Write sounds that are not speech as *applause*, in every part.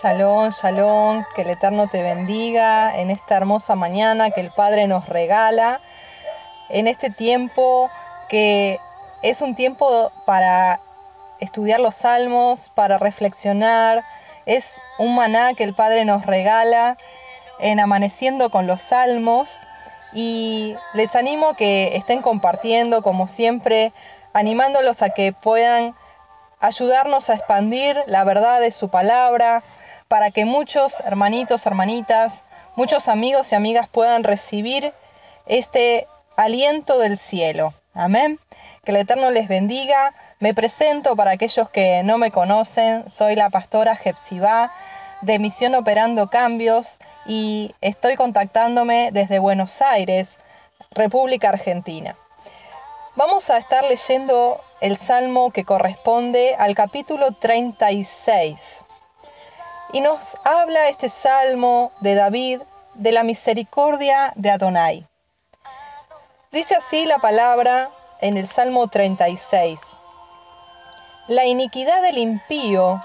Shalom, shalom, que el Eterno te bendiga en esta hermosa mañana que el Padre nos regala, en este tiempo que es un tiempo para estudiar los salmos, para reflexionar, es un maná que el Padre nos regala en amaneciendo con los salmos y les animo que estén compartiendo como siempre, animándolos a que puedan ayudarnos a expandir la verdad de su palabra, para que muchos hermanitos, hermanitas, muchos amigos y amigas puedan recibir este aliento del cielo. Amén. Que el Eterno les bendiga. Me presento para aquellos que no me conocen. Soy la pastora Jepsibá de Misión Operando Cambios y estoy contactándome desde Buenos Aires, República Argentina. Vamos a estar leyendo el salmo que corresponde al capítulo 36. Y nos habla este salmo de David de la misericordia de Adonai. Dice así la palabra en el Salmo 36. La iniquidad del impío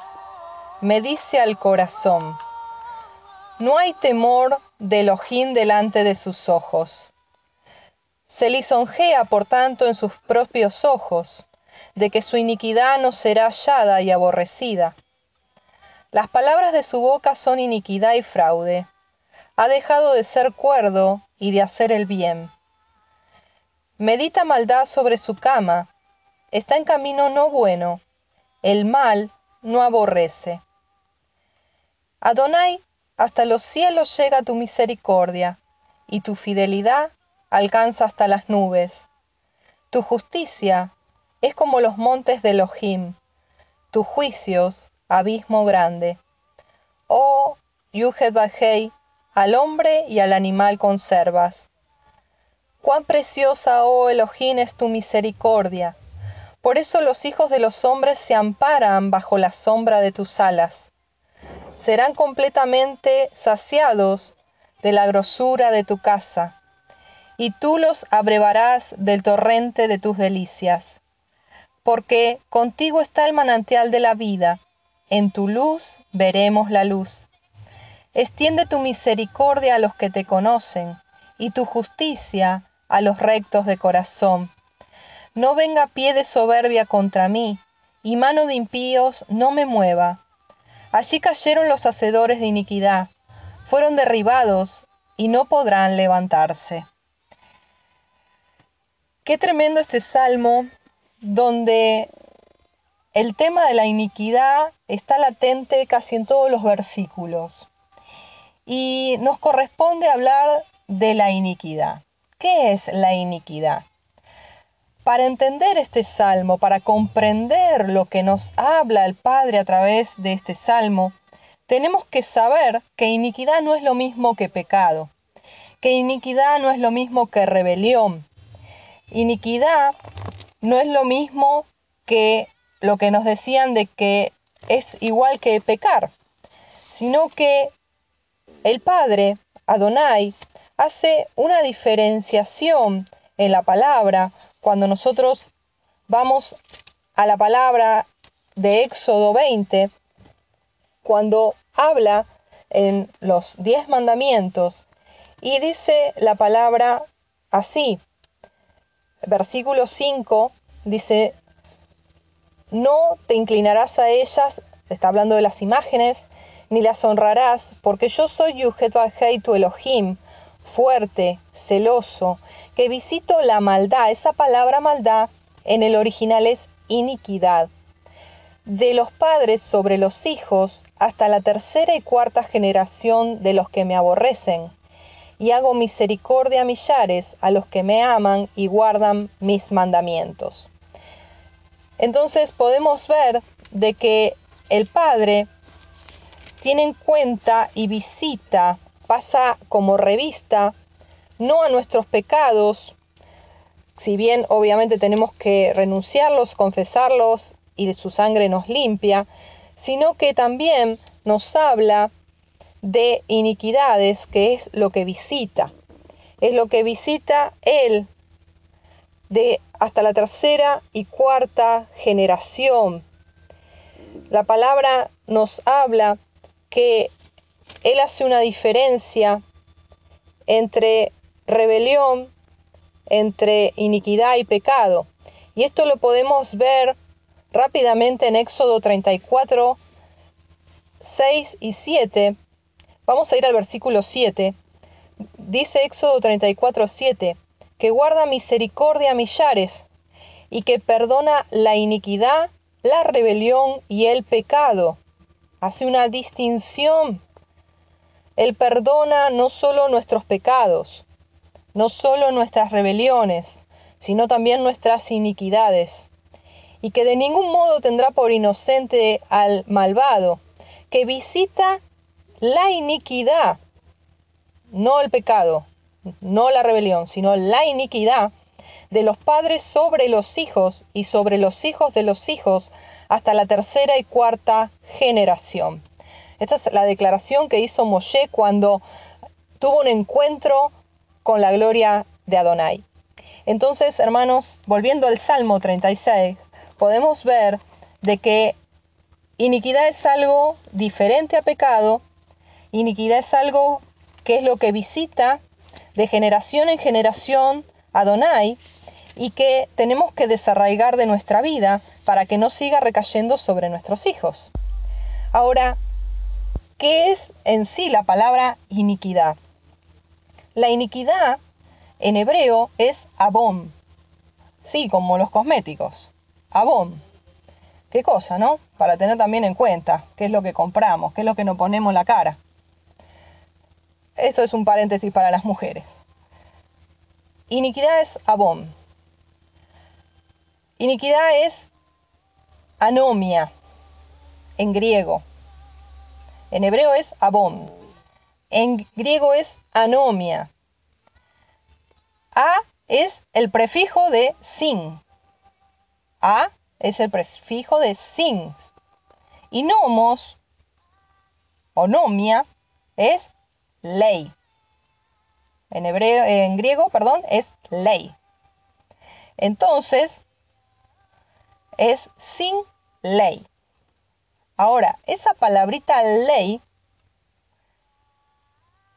me dice al corazón, no hay temor de ojín delante de sus ojos. Se lisonjea, por tanto, en sus propios ojos, de que su iniquidad no será hallada y aborrecida. Las palabras de su boca son iniquidad y fraude. Ha dejado de ser cuerdo y de hacer el bien. Medita maldad sobre su cama. Está en camino no bueno. El mal no aborrece. Adonai, hasta los cielos llega tu misericordia, y tu fidelidad alcanza hasta las nubes. Tu justicia es como los montes de Elohim, tus juicios abismo grande. Oh, Yuhed Bajei, al hombre y al animal conservas. Cuán preciosa, oh Elohim, es tu misericordia. Por eso los hijos de los hombres se amparan bajo la sombra de tus alas. Serán completamente saciados de la grosura de tu casa, y tú los abrevarás del torrente de tus delicias. Porque contigo está el manantial de la vida, en tu luz veremos la luz. Extiende tu misericordia a los que te conocen y tu justicia a los rectos de corazón. No venga pie de soberbia contra mí, y mano de impíos no me mueva. Allí cayeron los hacedores de iniquidad, fueron derribados y no podrán levantarse. Qué tremendo este salmo donde el tema de la iniquidad está latente casi en todos los versículos. Y nos corresponde hablar de la iniquidad. ¿Qué es la iniquidad? Para entender este salmo, para comprender lo que nos habla el Padre a través de este salmo, tenemos que saber que iniquidad no es lo mismo que pecado, que iniquidad no es lo mismo que rebelión. Iniquidad no es lo mismo que lo que nos decían de que es igual que pecar, sino que el Padre, Adonai, hace una diferenciación en la palabra cuando nosotros vamos a la palabra de Éxodo 20, cuando habla en los diez mandamientos y dice la palabra así. Versículo 5 dice, no te inclinarás a ellas, está hablando de las imágenes, ni las honrarás, porque yo soy Yuhet tu Elohim, fuerte, celoso, que visito la maldad. Esa palabra maldad en el original es iniquidad. De los padres sobre los hijos hasta la tercera y cuarta generación de los que me aborrecen. Y hago misericordia a millares a los que me aman y guardan mis mandamientos. Entonces podemos ver de que el Padre tiene en cuenta y visita, pasa como revista, no a nuestros pecados, si bien obviamente tenemos que renunciarlos, confesarlos y su sangre nos limpia, sino que también nos habla de iniquidades, que es lo que visita. Es lo que visita Él de hasta la tercera y cuarta generación. La palabra nos habla que Él hace una diferencia entre rebelión, entre iniquidad y pecado. Y esto lo podemos ver rápidamente en Éxodo 34, 6 y 7. Vamos a ir al versículo 7. Dice Éxodo 34, 7, que guarda misericordia a millares y que perdona la iniquidad, la rebelión y el pecado. Hace una distinción. Él perdona no solo nuestros pecados, no solo nuestras rebeliones, sino también nuestras iniquidades, y que de ningún modo tendrá por inocente al malvado, que visita la iniquidad, no el pecado, no la rebelión, sino la iniquidad de los padres sobre los hijos y sobre los hijos de los hijos hasta la tercera y cuarta generación. Esta es la declaración que hizo Moshe cuando tuvo un encuentro con la gloria de Adonai. Entonces, hermanos, volviendo al Salmo 36, podemos ver de que iniquidad es algo diferente a pecado, iniquidad es algo que es lo que visita de generación en generación Adonai y que tenemos que desarraigar de nuestra vida para que no siga recayendo sobre nuestros hijos. Ahora, ¿qué es en sí la palabra iniquidad? La iniquidad en hebreo es abom. Sí, como los cosméticos. Abom. Qué cosa, ¿no? Para tener también en cuenta qué es lo que compramos, qué es lo que nos ponemos en la cara. Eso es un paréntesis para las mujeres. Iniquidad es abom. Iniquidad es anomia en griego. En hebreo es abom. En griego es anomia. A es el prefijo de sin. A es el prefijo de sin. Y nomos, o nomia, es ley. En, hebreo, en griego, perdón, es ley. Entonces, es sin ley. Ahora, esa palabrita ley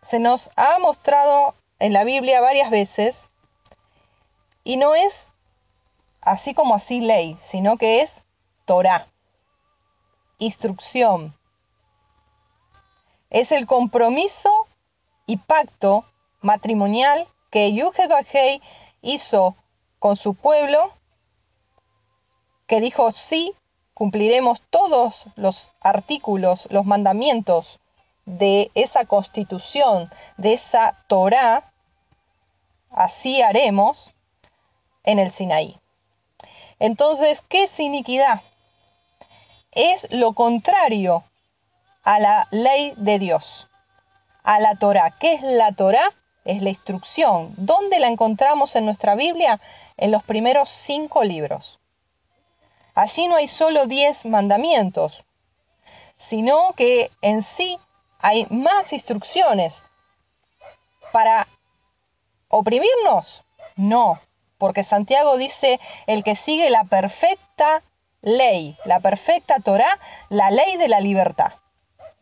se nos ha mostrado en la Biblia varias veces y no es así como así ley, sino que es Torah, instrucción. Es el compromiso y pacto matrimonial que Yuhed hizo con su pueblo, que dijo sí, cumpliremos todos los artículos, los mandamientos de esa constitución, de esa Torah, así haremos en el Sinaí. Entonces, ¿qué es iniquidad? Es lo contrario a la ley de Dios, a la Torah. ¿Qué es la Torah? Es la instrucción. ¿Dónde la encontramos en nuestra Biblia? En los primeros cinco libros. Allí no hay solo diez mandamientos, sino que en sí hay más instrucciones para oprimirnos. No, porque Santiago dice, el que sigue la perfecta ley, la perfecta Torah, la ley de la libertad.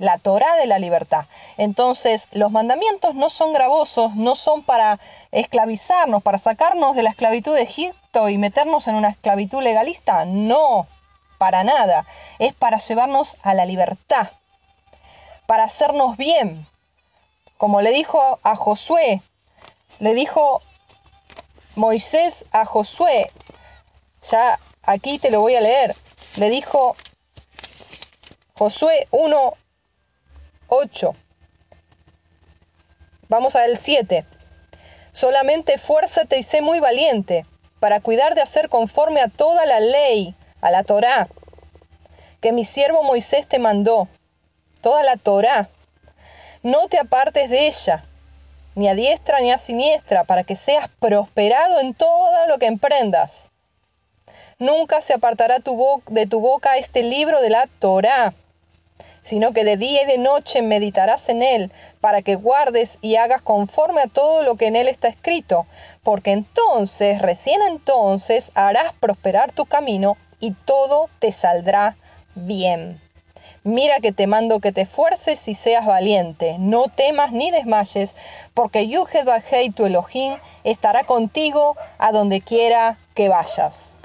La Torah de la libertad. Entonces, los mandamientos no son gravosos, no son para esclavizarnos, para sacarnos de la esclavitud de Egipto y meternos en una esclavitud legalista. No, para nada. Es para llevarnos a la libertad para hacernos bien. Como le dijo a Josué, le dijo Moisés a Josué, ya aquí te lo voy a leer, le dijo Josué 1, 8. Vamos al 7. Solamente fuérzate y sé muy valiente para cuidar de hacer conforme a toda la ley, a la Torá, que mi siervo Moisés te mandó toda la Torá. No te apartes de ella, ni a diestra ni a siniestra, para que seas prosperado en todo lo que emprendas. Nunca se apartará tu de tu boca este libro de la Torá, sino que de día y de noche meditarás en él, para que guardes y hagas conforme a todo lo que en él está escrito, porque entonces, recién entonces, harás prosperar tu camino y todo te saldrá bien. Mira que te mando que te esfuerces y seas valiente. No temas ni desmayes, porque Yuhed Bajei tu Elohim estará contigo a donde quiera que vayas.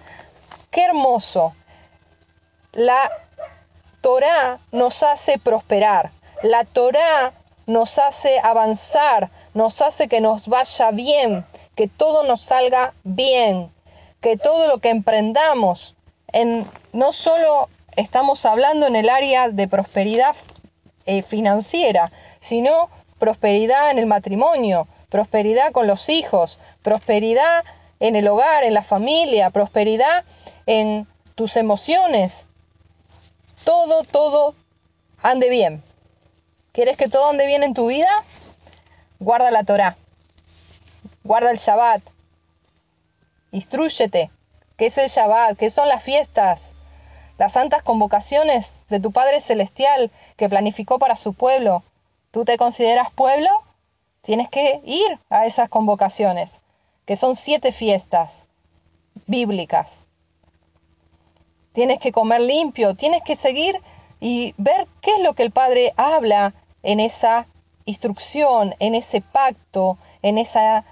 Qué hermoso. La Torah nos hace prosperar. La Torah nos hace avanzar, nos hace que nos vaya bien, que todo nos salga bien, que todo lo que emprendamos, en, no solo estamos hablando en el área de prosperidad eh, financiera, sino prosperidad en el matrimonio, prosperidad con los hijos, prosperidad en el hogar, en la familia, prosperidad en tus emociones. Todo, todo ande bien. ¿Quieres que todo ande bien en tu vida? Guarda la Torah. Guarda el Shabbat. Instrúyete. ¿Qué es el Shabbat? ¿Qué son las fiestas? Las santas convocaciones de tu Padre Celestial que planificó para su pueblo. ¿Tú te consideras pueblo? Tienes que ir a esas convocaciones, que son siete fiestas bíblicas. Tienes que comer limpio, tienes que seguir y ver qué es lo que el Padre habla en esa instrucción, en ese pacto, en esa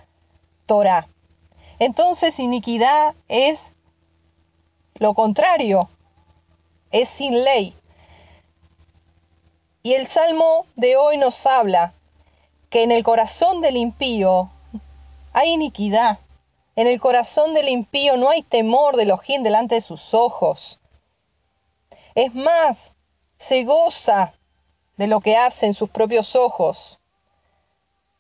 Torah. Entonces iniquidad es lo contrario, es sin ley. Y el Salmo de hoy nos habla que en el corazón del impío hay iniquidad. En el corazón del impío no hay temor de Elohim delante de sus ojos. Es más, se goza de lo que hace en sus propios ojos.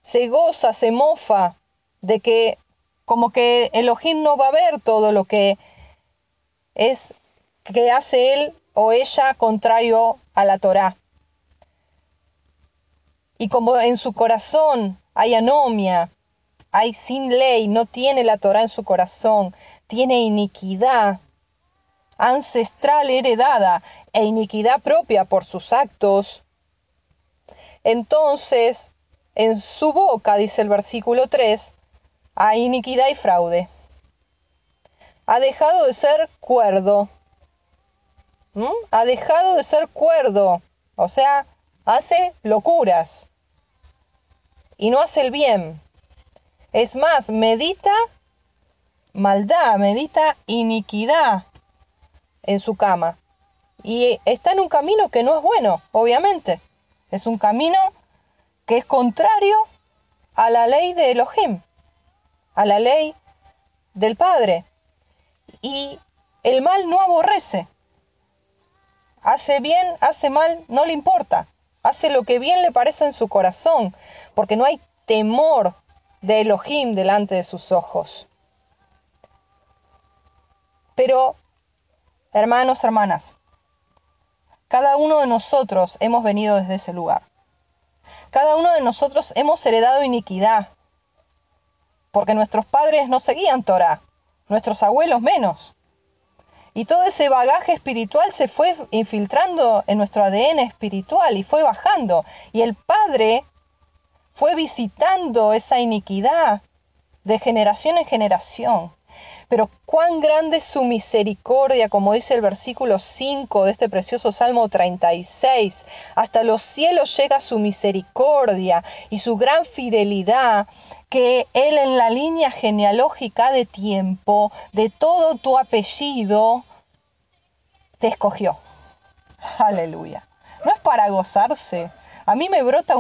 Se goza, se mofa de que como que Elohim no va a ver todo lo que es que hace él o ella contrario a la Torá. Y como en su corazón hay anomia, hay sin ley, no tiene la Torá en su corazón, tiene iniquidad ancestral heredada e iniquidad propia por sus actos, entonces en su boca, dice el versículo 3, hay iniquidad y fraude ha dejado de ser cuerdo. Ha dejado de ser cuerdo. O sea, hace locuras. Y no hace el bien. Es más, medita maldad, medita iniquidad en su cama. Y está en un camino que no es bueno, obviamente. Es un camino que es contrario a la ley de Elohim, a la ley del Padre y el mal no aborrece. Hace bien, hace mal, no le importa. Hace lo que bien le parece en su corazón, porque no hay temor de Elohim delante de sus ojos. Pero, hermanos, hermanas, cada uno de nosotros hemos venido desde ese lugar. Cada uno de nosotros hemos heredado iniquidad, porque nuestros padres no seguían Torah nuestros abuelos menos. Y todo ese bagaje espiritual se fue infiltrando en nuestro ADN espiritual y fue bajando. Y el Padre fue visitando esa iniquidad de generación en generación. Pero cuán grande es su misericordia, como dice el versículo 5 de este precioso Salmo 36. Hasta los cielos llega su misericordia y su gran fidelidad que Él en la línea genealógica de tiempo, de todo tu apellido, te escogió. Aleluya. No es para gozarse. A mí me brota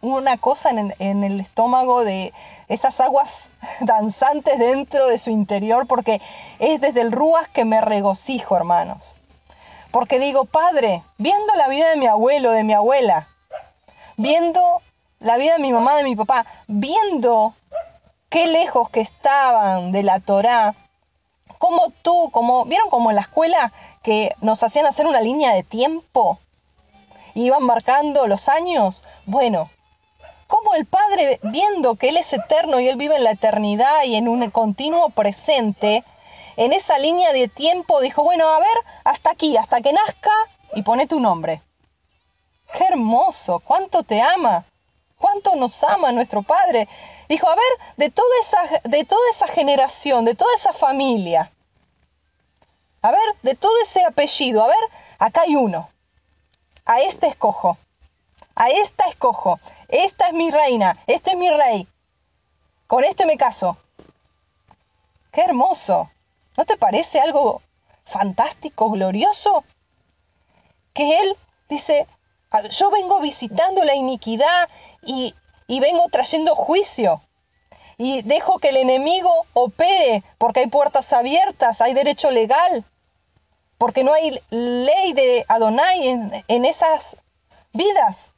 una cosa en, el estómago de esas aguas *laughs* danzantes dentro de su interior, porque es desde el Rúas que me regocijo, hermanos. Porque digo, Padre, viendo la vida de mi abuelo, de mi abuela, viendo la vida de mi mamá, de mi papá, viendo qué lejos que estaban de la Torá, como tú, como, ¿vieron como en la escuela que nos hacían hacer una línea de tiempo? Y iban marcando los años. Bueno, como el Padre, viendo que Él es eterno y Él vive en la eternidad y en un continuo presente, en esa línea de tiempo dijo, bueno, a ver, hasta aquí, hasta que nazca y pone tu nombre. Qué hermoso, cuánto te ama cuánto nos ama nuestro Padre. Dijo, a ver, de toda esa, de toda esa generación, de toda esa familia, a ver, de todo ese apellido, a ver, acá hay uno. A este escojo, a esta escojo, esta es mi reina, este es mi rey, con este me caso. ¡Qué hermoso! ¿No te parece algo fantástico, glorioso? Que Él dice, yo vengo visitando la iniquidad y, y vengo trayendo juicio. Y dejo que el enemigo opere porque hay puertas abiertas, hay derecho legal, porque no hay ley de Adonai en, esas vidas.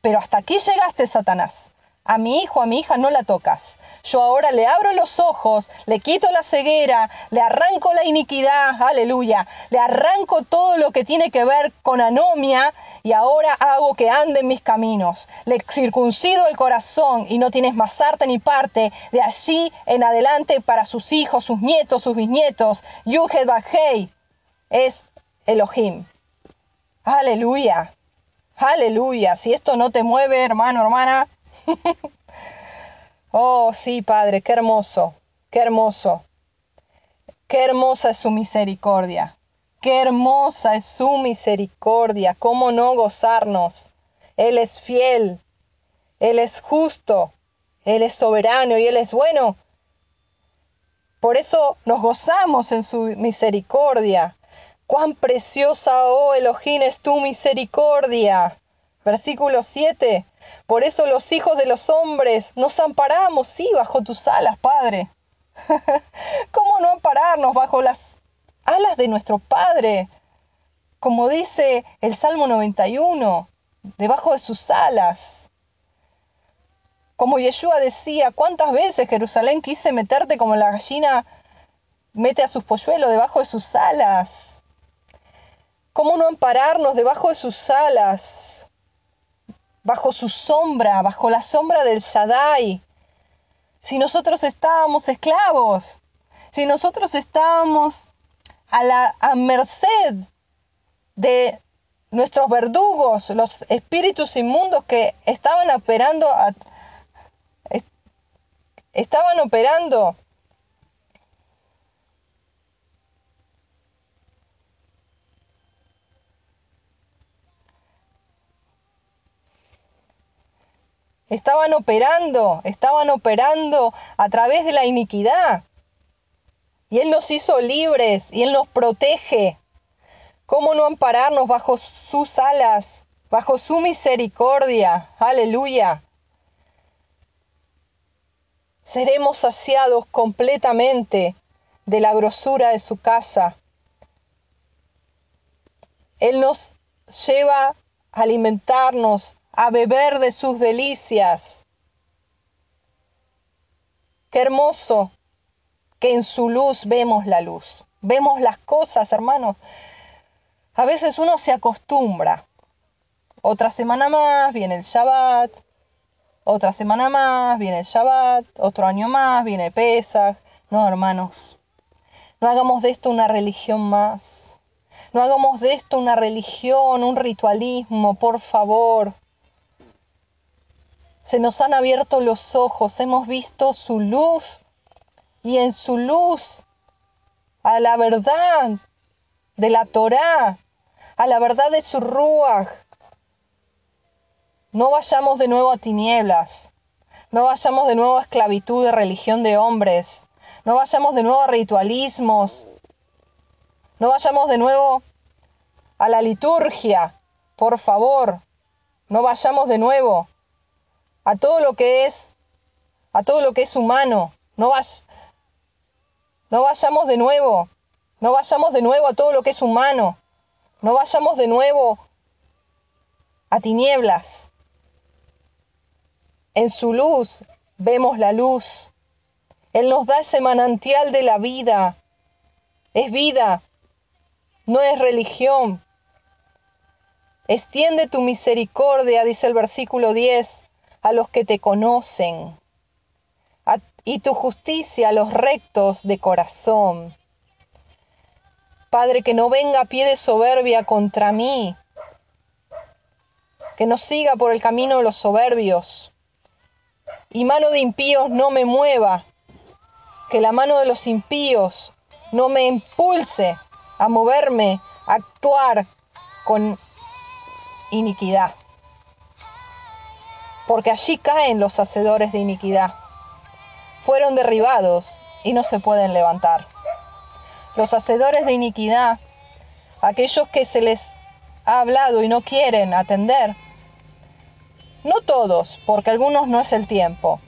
Pero hasta aquí llegaste, Satanás. A mi hijo, a mi hija no la tocas. Yo ahora le abro los ojos, le quito la ceguera, le arranco la iniquidad, aleluya. Le arranco todo lo que tiene que ver con anomia y ahora hago que ande en mis caminos. Le circuncido el corazón y no tienes más arte ni parte de allí en adelante para sus hijos, sus nietos, sus bisnietos. Yuhed Bajei es Elohim. Aleluya. Aleluya. Si esto no te mueve, hermano, hermana, *laughs* oh, sí, Padre, qué hermoso, qué hermoso. Qué hermosa es su misericordia. Qué hermosa es su misericordia. ¿Cómo no gozarnos? Él es fiel. Él es justo. Él es soberano y Él es bueno. Por eso nos gozamos en su misericordia. Cuán preciosa, oh Elohim, es tu misericordia. Versículo 7. Por eso los hijos de los hombres nos amparamos, sí, bajo tus alas, Padre. *laughs* ¿Cómo no ampararnos bajo las alas de nuestro Padre? Como dice el Salmo 91, debajo de sus alas. Como Yeshua decía, ¿cuántas veces Jerusalén quise meterte como la gallina mete a sus polluelos debajo de sus alas? ¿Cómo no ampararnos debajo de sus alas? bajo su sombra, bajo la sombra del Shaddai. Si nosotros estábamos esclavos, si nosotros estábamos a la merced de nuestros verdugos, los espíritus inmundos que estaban operando, estaban operando Estaban operando, estaban operando a través de la iniquidad. Y Él nos hizo libres y Él nos protege. ¿Cómo no ampararnos bajo sus alas, bajo su misericordia? Aleluya. Seremos saciados completamente de la grosura de su casa. Él nos lleva a alimentarnos a beber de sus delicias. Qué hermoso que en su luz vemos la luz, vemos las cosas, hermanos. A veces uno se acostumbra. Otra semana más viene el Shabbat, otra semana más viene el Shabbat, otro año más viene Pesach. No, hermanos, no hagamos de esto una religión más. No hagamos de esto una religión, un ritualismo, por favor. Se nos han abierto los ojos, hemos visto su luz y en su luz a la verdad de la Torá, a la verdad de su Ruach. No vayamos de nuevo a tinieblas, no vayamos de nuevo a esclavitud de religión de hombres, no vayamos de nuevo a ritualismos, no vayamos de nuevo a la liturgia, por favor, no vayamos de nuevo a todo lo que es, a todo lo que es humano. No, vas, no vayamos de nuevo, no vayamos de nuevo a todo lo que es humano. No vayamos de nuevo a tinieblas. En su luz vemos la luz. Él nos da ese manantial de la vida. Es vida, no es religión. Extiende tu misericordia, dice el versículo 10, a los que te conocen, y tu justicia a los rectos de corazón. Padre, que no venga pie de soberbia contra mí, que no siga por el camino de los soberbios, y mano de impíos no me mueva, que la mano de los impíos no me impulse a moverme, a actuar con iniquidad. Porque allí caen los hacedores de iniquidad. Fueron derribados y no se pueden levantar. Los hacedores de iniquidad, aquellos que se les ha hablado y no quieren atender, no todos, porque algunos no es el tiempo.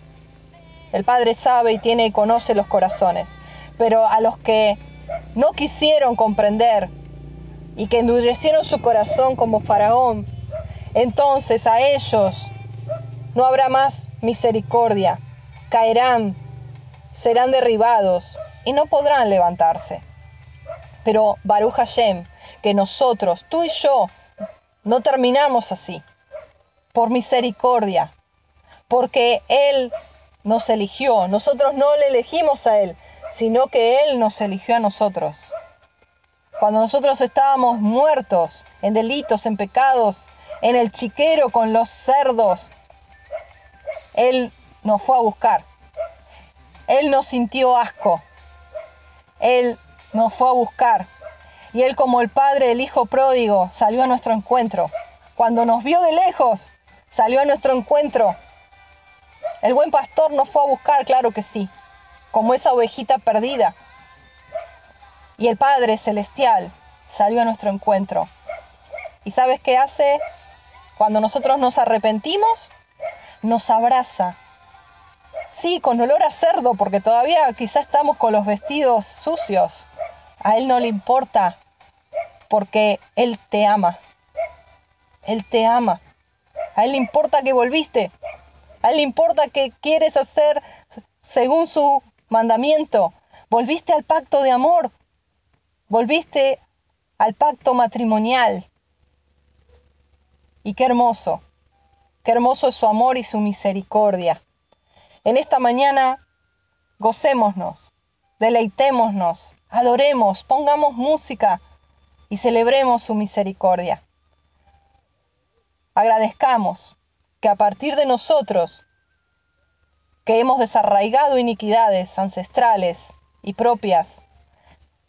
El Padre sabe y tiene y conoce los corazones, pero a los que no quisieron comprender y que endurecieron su corazón como faraón, entonces a ellos no habrá más misericordia, caerán, serán derribados y no podrán levantarse. Pero Baruch Hashem, que nosotros, tú y yo, no terminamos así, por misericordia, porque Él nos eligió, nosotros no le elegimos a Él, sino que Él nos eligió a nosotros. Cuando nosotros estábamos muertos en delitos, en pecados, en el chiquero con los cerdos, Él nos fue a buscar. Él nos sintió asco. Él nos fue a buscar. Y Él como el Padre del Hijo pródigo salió a nuestro encuentro. Cuando nos vio de lejos, salió a nuestro encuentro. El buen pastor nos fue a buscar, claro que sí, como esa ovejita perdida. Y el Padre Celestial salió a nuestro encuentro. ¿Y sabes qué hace? Cuando nosotros nos arrepentimos, nos abraza. Sí, con olor a cerdo, porque todavía quizá estamos con los vestidos sucios. A Él no le importa, porque Él te ama. Él te ama. A Él le importa que volviste. A Él le importa que quieres hacer según su mandamiento. Volviste al pacto de amor. Volviste al pacto matrimonial. Y qué hermoso. Qué hermoso es su amor y su misericordia. En esta mañana, gocémonos, deleitémonos, adoremos, pongamos música y celebremos su misericordia. Agradezcamos que a partir de nosotros, que hemos desarraigado iniquidades ancestrales y propias,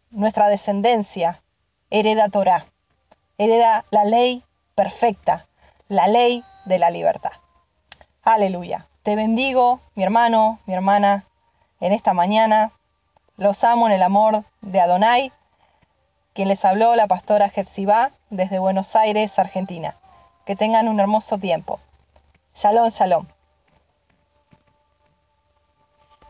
nuestra descendencia hereda Torah, hereda la ley perfecta, la ley de la libertad. Aleluya. Te bendigo, mi hermano, mi hermana, en esta mañana. Los amo en el amor de Adonai, quien les habló la pastora Jepsibá desde Buenos Aires, Argentina. Que tengan un hermoso tiempo. Shalom, shalom.